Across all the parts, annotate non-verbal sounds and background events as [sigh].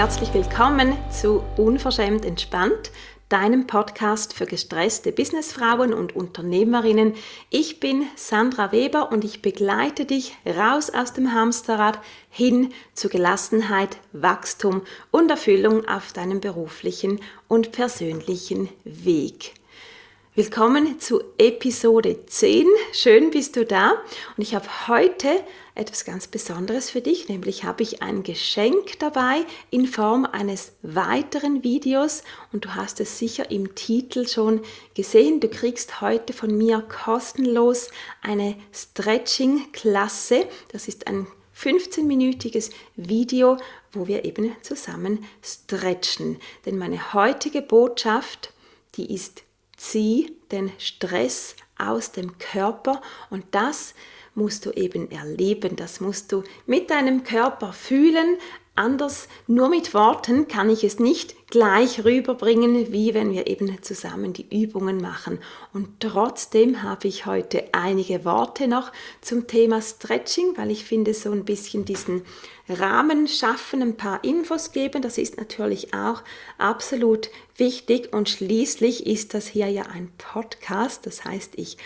herzlich willkommen zu Unverschämt entspannt, deinem Podcast für gestresste Businessfrauen und Unternehmerinnen. Ich bin Sandra Weber und ich begleite dich raus aus dem Hamsterrad hin zu Gelassenheit, Wachstum und Erfüllung auf deinem beruflichen und persönlichen Weg. Willkommen zu Episode 10. Schön bist du da. Und ich habe heute etwas ganz Besonderes für dich, nämlich habe ich ein Geschenk dabei in Form eines weiteren Videos und du hast es sicher im Titel schon gesehen. Du kriegst heute von mir kostenlos eine Stretching-Klasse. Das ist ein 15-minütiges Video, wo wir eben zusammen stretchen. Denn meine heutige Botschaft, die ist zieh den Stress aus dem Körper und das musst du eben erleben, das musst du mit deinem Körper fühlen. Anders, nur mit Worten kann ich es nicht gleich rüberbringen, wie wenn wir eben zusammen die Übungen machen. Und trotzdem habe ich heute einige Worte noch zum Thema Stretching, weil ich finde, so ein bisschen diesen Rahmen schaffen, ein paar Infos geben, das ist natürlich auch absolut wichtig. Und schließlich ist das hier ja ein Podcast, das heißt, ich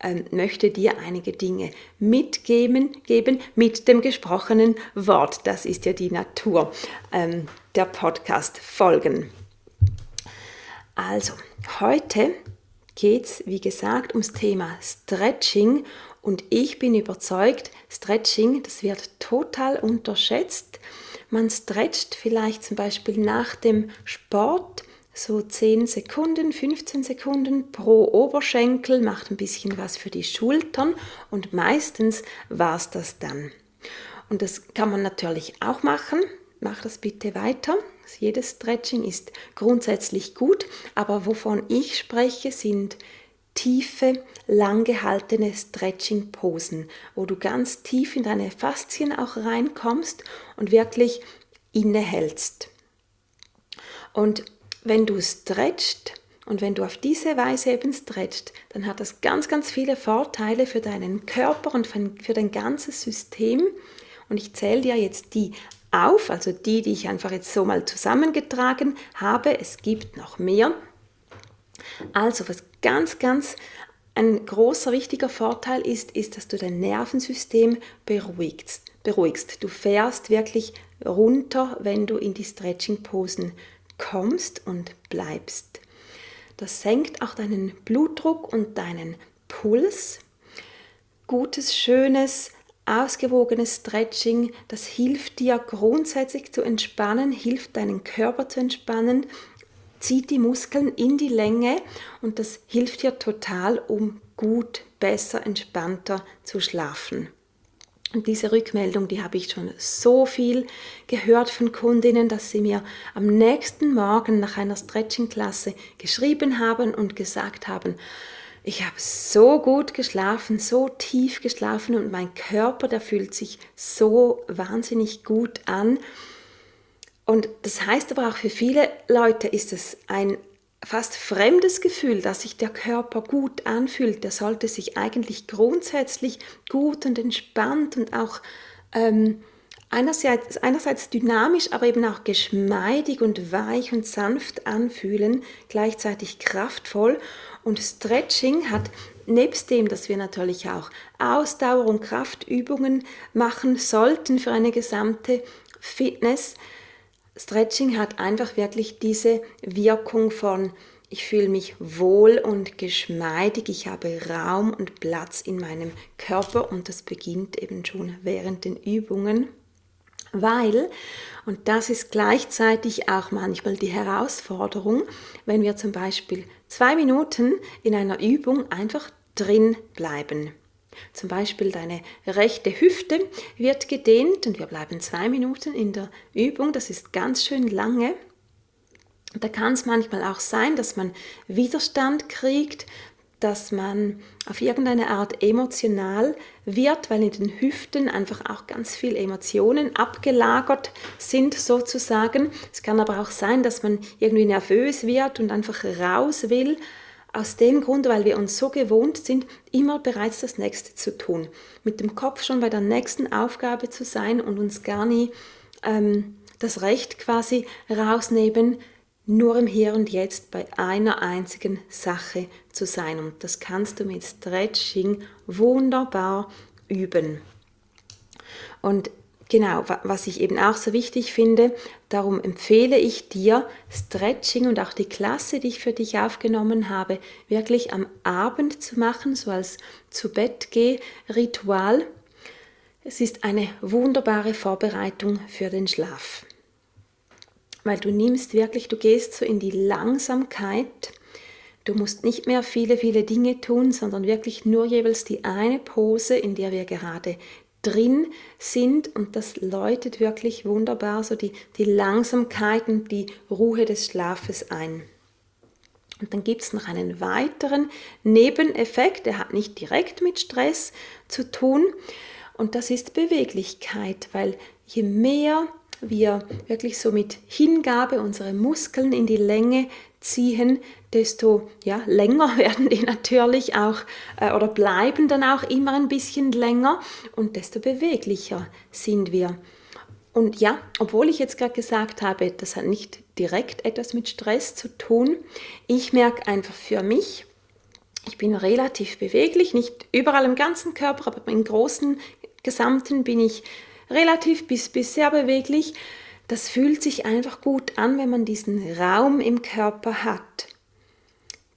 ähm, möchte dir einige Dinge mitgeben geben mit dem gesprochenen Wort. Das ist ja die Natur ähm, der Podcast-Folgen. Also, heute geht es, wie gesagt, ums Thema Stretching und ich bin überzeugt, Stretching, das wird total unterschätzt. Man stretcht vielleicht zum Beispiel nach dem Sport so 10 Sekunden, 15 Sekunden pro Oberschenkel, macht ein bisschen was für die Schultern und meistens war es das dann. Und das kann man natürlich auch machen. Mach das bitte weiter. Jedes Stretching ist grundsätzlich gut, aber wovon ich spreche, sind tiefe, lang gehaltene Stretching-Posen, wo du ganz tief in deine Faszien auch reinkommst und wirklich innehältst. Und wenn du stretcht und wenn du auf diese Weise eben stretcht, dann hat das ganz, ganz viele Vorteile für deinen Körper und für dein ganzes System. Und ich zähle dir jetzt die auf, also die, die ich einfach jetzt so mal zusammengetragen habe. Es gibt noch mehr. Also was ganz, ganz ein großer wichtiger Vorteil ist, ist, dass du dein Nervensystem beruhigst. beruhigst. Du fährst wirklich runter, wenn du in die Stretching-Posen kommst und bleibst. Das senkt auch deinen Blutdruck und deinen Puls. Gutes, schönes, ausgewogenes Stretching, das hilft dir grundsätzlich zu entspannen, hilft deinen Körper zu entspannen, zieht die Muskeln in die Länge und das hilft dir total, um gut, besser, entspannter zu schlafen. Und diese Rückmeldung, die habe ich schon so viel gehört von Kundinnen, dass sie mir am nächsten Morgen nach einer Stretching-Klasse geschrieben haben und gesagt haben, ich habe so gut geschlafen, so tief geschlafen und mein Körper, der fühlt sich so wahnsinnig gut an. Und das heißt aber auch für viele Leute ist es ein fast fremdes Gefühl, dass sich der Körper gut anfühlt. Der sollte sich eigentlich grundsätzlich gut und entspannt und auch ähm, einerseits, einerseits dynamisch, aber eben auch geschmeidig und weich und sanft anfühlen, gleichzeitig kraftvoll. Und Stretching hat nebst dem, dass wir natürlich auch Ausdauer- und Kraftübungen machen sollten für eine gesamte Fitness, Stretching hat einfach wirklich diese Wirkung von ich fühle mich wohl und geschmeidig, ich habe Raum und Platz in meinem Körper und das beginnt eben schon während den Übungen, weil, und das ist gleichzeitig auch manchmal die Herausforderung, wenn wir zum Beispiel zwei Minuten in einer Übung einfach drin bleiben. Zum Beispiel deine rechte Hüfte wird gedehnt und wir bleiben zwei Minuten in der Übung. Das ist ganz schön lange. Da kann es manchmal auch sein, dass man Widerstand kriegt, dass man auf irgendeine Art emotional wird, weil in den Hüften einfach auch ganz viele Emotionen abgelagert sind sozusagen. Es kann aber auch sein, dass man irgendwie nervös wird und einfach raus will aus dem Grund, weil wir uns so gewohnt sind, immer bereits das Nächste zu tun. Mit dem Kopf schon bei der nächsten Aufgabe zu sein und uns gar nie ähm, das Recht quasi rausnehmen, nur im Hier und Jetzt bei einer einzigen Sache zu sein. Und das kannst du mit Stretching wunderbar üben. Und genau, was ich eben auch so wichtig finde, darum empfehle ich dir Stretching und auch die Klasse, die ich für dich aufgenommen habe, wirklich am Abend zu machen, so als zu Bett geh Ritual. Es ist eine wunderbare Vorbereitung für den Schlaf weil du nimmst wirklich, du gehst so in die Langsamkeit. Du musst nicht mehr viele, viele Dinge tun, sondern wirklich nur jeweils die eine Pose, in der wir gerade drin sind und das läutet wirklich wunderbar so die, die Langsamkeit und die Ruhe des Schlafes ein. Und dann gibt es noch einen weiteren Nebeneffekt, der hat nicht direkt mit Stress zu tun und das ist Beweglichkeit, weil je mehr wir wirklich so mit Hingabe unsere Muskeln in die Länge ziehen, desto ja, länger [laughs] werden die natürlich auch äh, oder bleiben dann auch immer ein bisschen länger und desto beweglicher sind wir. Und ja, obwohl ich jetzt gerade gesagt habe, das hat nicht direkt etwas mit Stress zu tun, ich merke einfach für mich, ich bin relativ beweglich, nicht überall im ganzen Körper, aber im großen Gesamten bin ich relativ bis, bis sehr beweglich. Das fühlt sich einfach gut an, wenn man diesen Raum im Körper hat.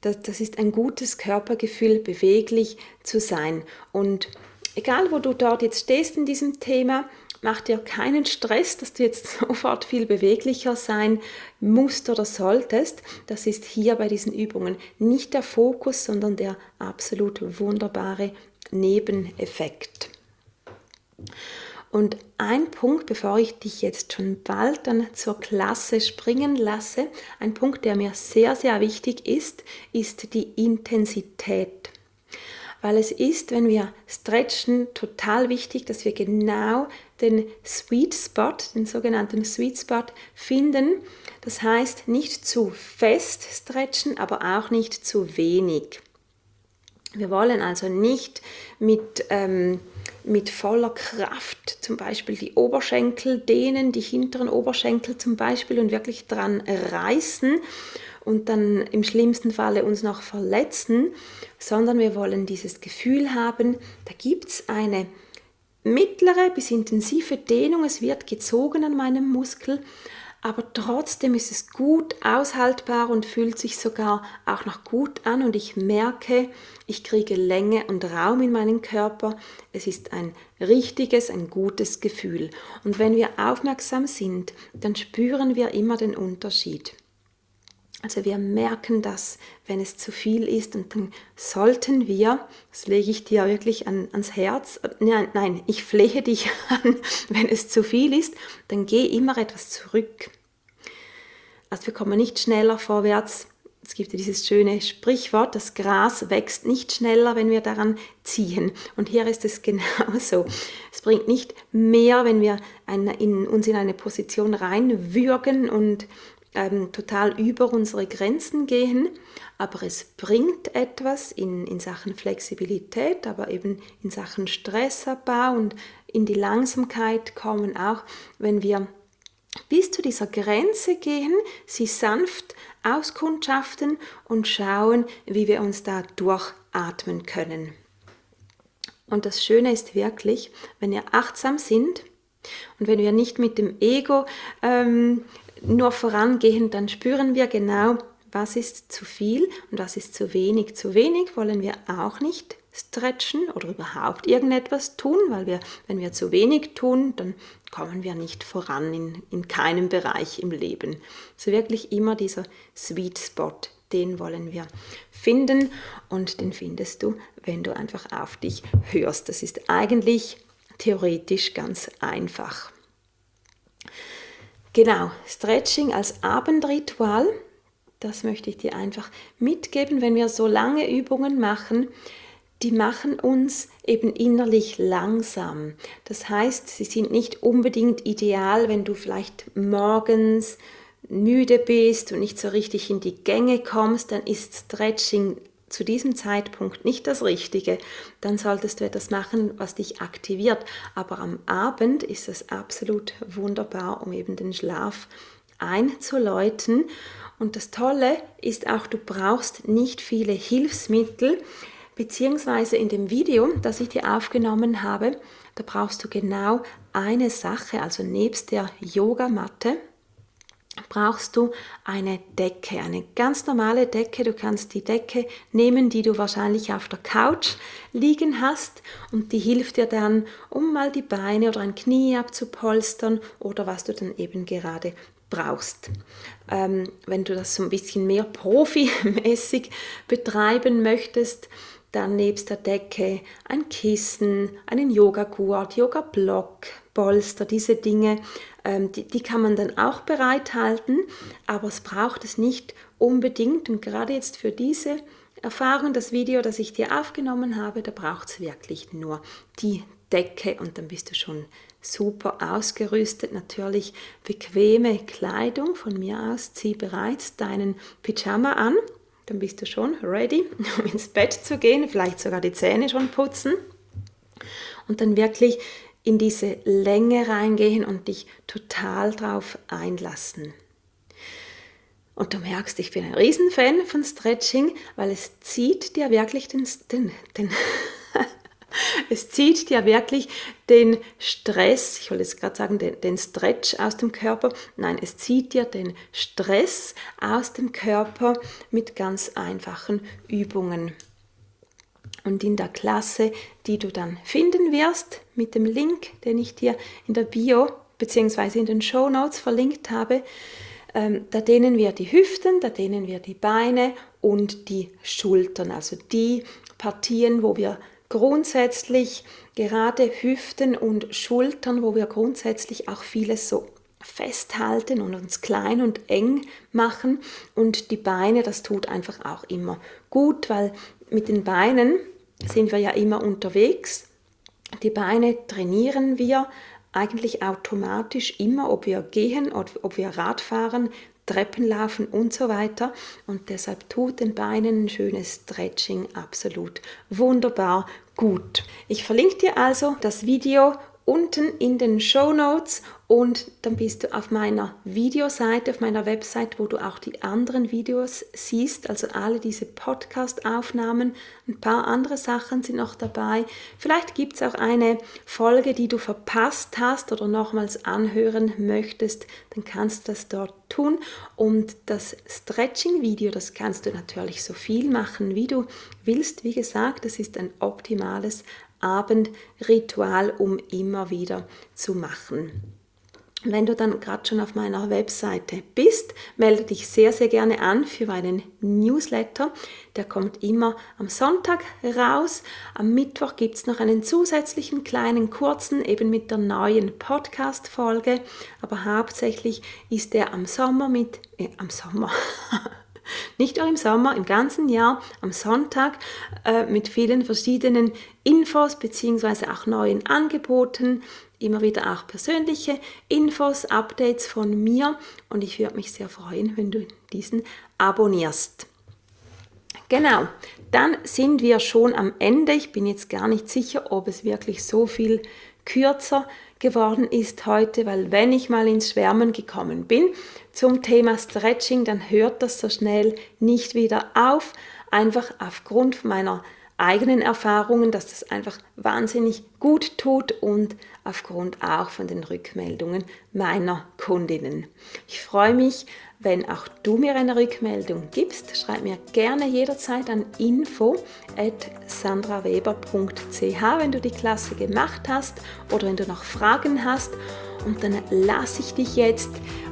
Das, das ist ein gutes Körpergefühl, beweglich zu sein. Und egal, wo du dort jetzt stehst in diesem Thema, mach dir keinen Stress, dass du jetzt [laughs] sofort viel beweglicher sein musst oder solltest. Das ist hier bei diesen Übungen nicht der Fokus, sondern der absolut wunderbare Nebeneffekt. Und ein Punkt, bevor ich dich jetzt schon bald dann zur Klasse springen lasse, ein Punkt, der mir sehr, sehr wichtig ist, ist die Intensität. Weil es ist, wenn wir stretchen, total wichtig, dass wir genau den Sweet Spot, den sogenannten Sweet Spot finden. Das heißt, nicht zu fest stretchen, aber auch nicht zu wenig. Wir wollen also nicht mit ähm, mit voller Kraft zum Beispiel die Oberschenkel dehnen, die hinteren Oberschenkel zum Beispiel und wirklich dran reißen und dann im schlimmsten Falle uns noch verletzen, sondern wir wollen dieses Gefühl haben, da gibt es eine mittlere bis intensive Dehnung, es wird gezogen an meinem Muskel, aber trotzdem ist es gut aushaltbar und fühlt sich sogar auch noch gut an und ich merke, ich kriege Länge und Raum in meinen Körper. Es ist ein richtiges, ein gutes Gefühl. Und wenn wir aufmerksam sind, dann spüren wir immer den Unterschied. Also wir merken das, wenn es zu viel ist und dann sollten wir, das lege ich dir wirklich an, ans Herz, nein, nein, ich flehe dich [laughs] an, wenn es zu viel ist, dann geh immer etwas zurück. Also wir kommen nicht schneller vorwärts. Es gibt ja dieses schöne Sprichwort, das Gras wächst nicht schneller, wenn wir daran ziehen. Und hier ist es [laughs] genauso. Es bringt nicht mehr, wenn wir eine, in, uns in eine Position reinwürgen und ähm, total über unsere Grenzen gehen, aber es bringt etwas in, in Sachen Flexibilität, aber eben in Sachen Stressabbau und in die Langsamkeit kommen auch, wenn wir bis zu dieser Grenze gehen, sie sanft auskundschaften und schauen, wie wir uns da durchatmen können. Und das Schöne ist wirklich, wenn wir achtsam sind und wenn wir nicht mit dem Ego ähm, nur vorangehen, dann spüren wir genau, was ist zu viel und was ist zu wenig. Zu wenig wollen wir auch nicht stretchen oder überhaupt irgendetwas tun, weil wir, wenn wir zu wenig tun, dann kommen wir nicht voran in, in keinem Bereich im Leben. So wirklich immer dieser Sweet Spot, den wollen wir finden und den findest du, wenn du einfach auf dich hörst. Das ist eigentlich theoretisch ganz einfach. Genau, Stretching als Abendritual, das möchte ich dir einfach mitgeben, wenn wir so lange Übungen machen, die machen uns eben innerlich langsam. Das heißt, sie sind nicht unbedingt ideal, wenn du vielleicht morgens müde bist und nicht so richtig in die Gänge kommst, dann ist Stretching zu diesem Zeitpunkt nicht das Richtige, dann solltest du etwas machen, was dich aktiviert. Aber am Abend ist es absolut wunderbar, um eben den Schlaf einzuläuten. Und das Tolle ist auch, du brauchst nicht viele Hilfsmittel, beziehungsweise in dem Video, das ich dir aufgenommen habe, da brauchst du genau eine Sache, also nebst der Yogamatte brauchst du eine Decke, eine ganz normale Decke. Du kannst die Decke nehmen, die du wahrscheinlich auf der Couch liegen hast und die hilft dir dann, um mal die Beine oder ein Knie abzupolstern oder was du dann eben gerade brauchst. Ähm, wenn du das so ein bisschen mehr profimäßig betreiben möchtest, dann nebst der Decke ein Kissen, einen Yoga-Gurt, Yoga-Block, Polster, diese Dinge, ähm, die, die kann man dann auch bereithalten, aber es braucht es nicht unbedingt. Und gerade jetzt für diese Erfahrung, das Video, das ich dir aufgenommen habe, da braucht es wirklich nur die Decke und dann bist du schon super ausgerüstet. Natürlich bequeme Kleidung von mir aus. Zieh bereits deinen Pyjama an dann bist du schon ready, [laughs] um ins Bett zu gehen, vielleicht sogar die Zähne schon putzen und dann wirklich in diese Länge reingehen und dich total drauf einlassen. Und du merkst, ich bin ein Riesenfan von Stretching, weil es zieht dir wirklich den, den, den [laughs] es zieht dir wirklich den Stress, ich wollte jetzt gerade sagen, den, den Stretch aus dem Körper. Nein, es zieht dir den Stress aus dem Körper mit ganz einfachen Übungen. Und in der Klasse, die du dann finden wirst, mit dem Link, den ich dir in der Bio bzw. in den Show Notes verlinkt habe, ähm, da dehnen wir die Hüften, da dehnen wir die Beine und die Schultern, also die Partien, wo wir grundsätzlich gerade Hüften und Schultern, wo wir grundsätzlich auch vieles so festhalten und uns klein und eng machen und die Beine, das tut einfach auch immer gut, weil mit den Beinen sind wir ja immer unterwegs. Die Beine trainieren wir eigentlich automatisch immer, ob wir gehen oder ob wir Rad fahren, Treppen laufen und so weiter. Und deshalb tut den Beinen ein schönes Stretching absolut wunderbar gut. Ich verlinke dir also das Video unten in den Show Notes und dann bist du auf meiner Videoseite, auf meiner Website, wo du auch die anderen Videos siehst, also alle diese Podcast-Aufnahmen. Ein paar andere Sachen sind noch dabei. Vielleicht gibt es auch eine Folge, die du verpasst hast oder nochmals anhören möchtest, dann kannst du das dort tun. Und das Stretching-Video, das kannst du natürlich so viel machen, wie du willst. Wie gesagt, das ist ein optimales Abendritual, um immer wieder zu machen. Wenn du dann gerade schon auf meiner Webseite bist, melde dich sehr, sehr gerne an für meinen Newsletter. Der kommt immer am Sonntag raus. Am Mittwoch gibt es noch einen zusätzlichen kleinen kurzen, eben mit der neuen Podcast-Folge. Aber hauptsächlich ist der am Sommer mit, äh, am Sommer, [laughs] Nicht nur im Sommer, im ganzen Jahr, am Sonntag äh, mit vielen verschiedenen Infos bzw. auch neuen Angeboten, immer wieder auch persönliche Infos, Updates von mir und ich würde mich sehr freuen, wenn du diesen abonnierst. Genau, dann sind wir schon am Ende. Ich bin jetzt gar nicht sicher, ob es wirklich so viel kürzer geworden ist heute, weil wenn ich mal ins Schwärmen gekommen bin zum Thema Stretching, dann hört das so schnell nicht wieder auf, einfach aufgrund meiner eigenen Erfahrungen, dass das einfach wahnsinnig gut tut und aufgrund auch von den Rückmeldungen meiner Kundinnen. Ich freue mich, wenn auch du mir eine Rückmeldung gibst. Schreib mir gerne jederzeit an info at sandraweber.ch, wenn du die Klasse gemacht hast oder wenn du noch Fragen hast. Und dann lasse ich dich jetzt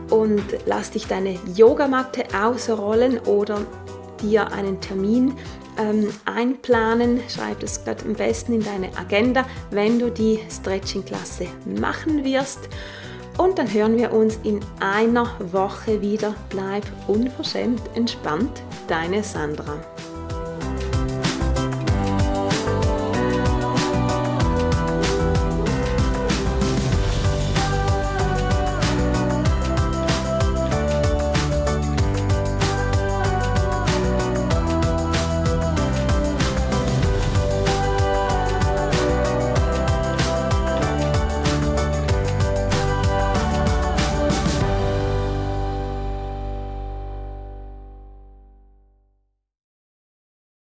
und lass dich deine Yogamatte ausrollen oder dir einen Termin ähm, einplanen. Schreib das gerade am besten in deine Agenda, wenn du die Stretching-Klasse machen wirst. Und dann hören wir uns in einer Woche wieder. Bleib unverschämt entspannt, deine Sandra.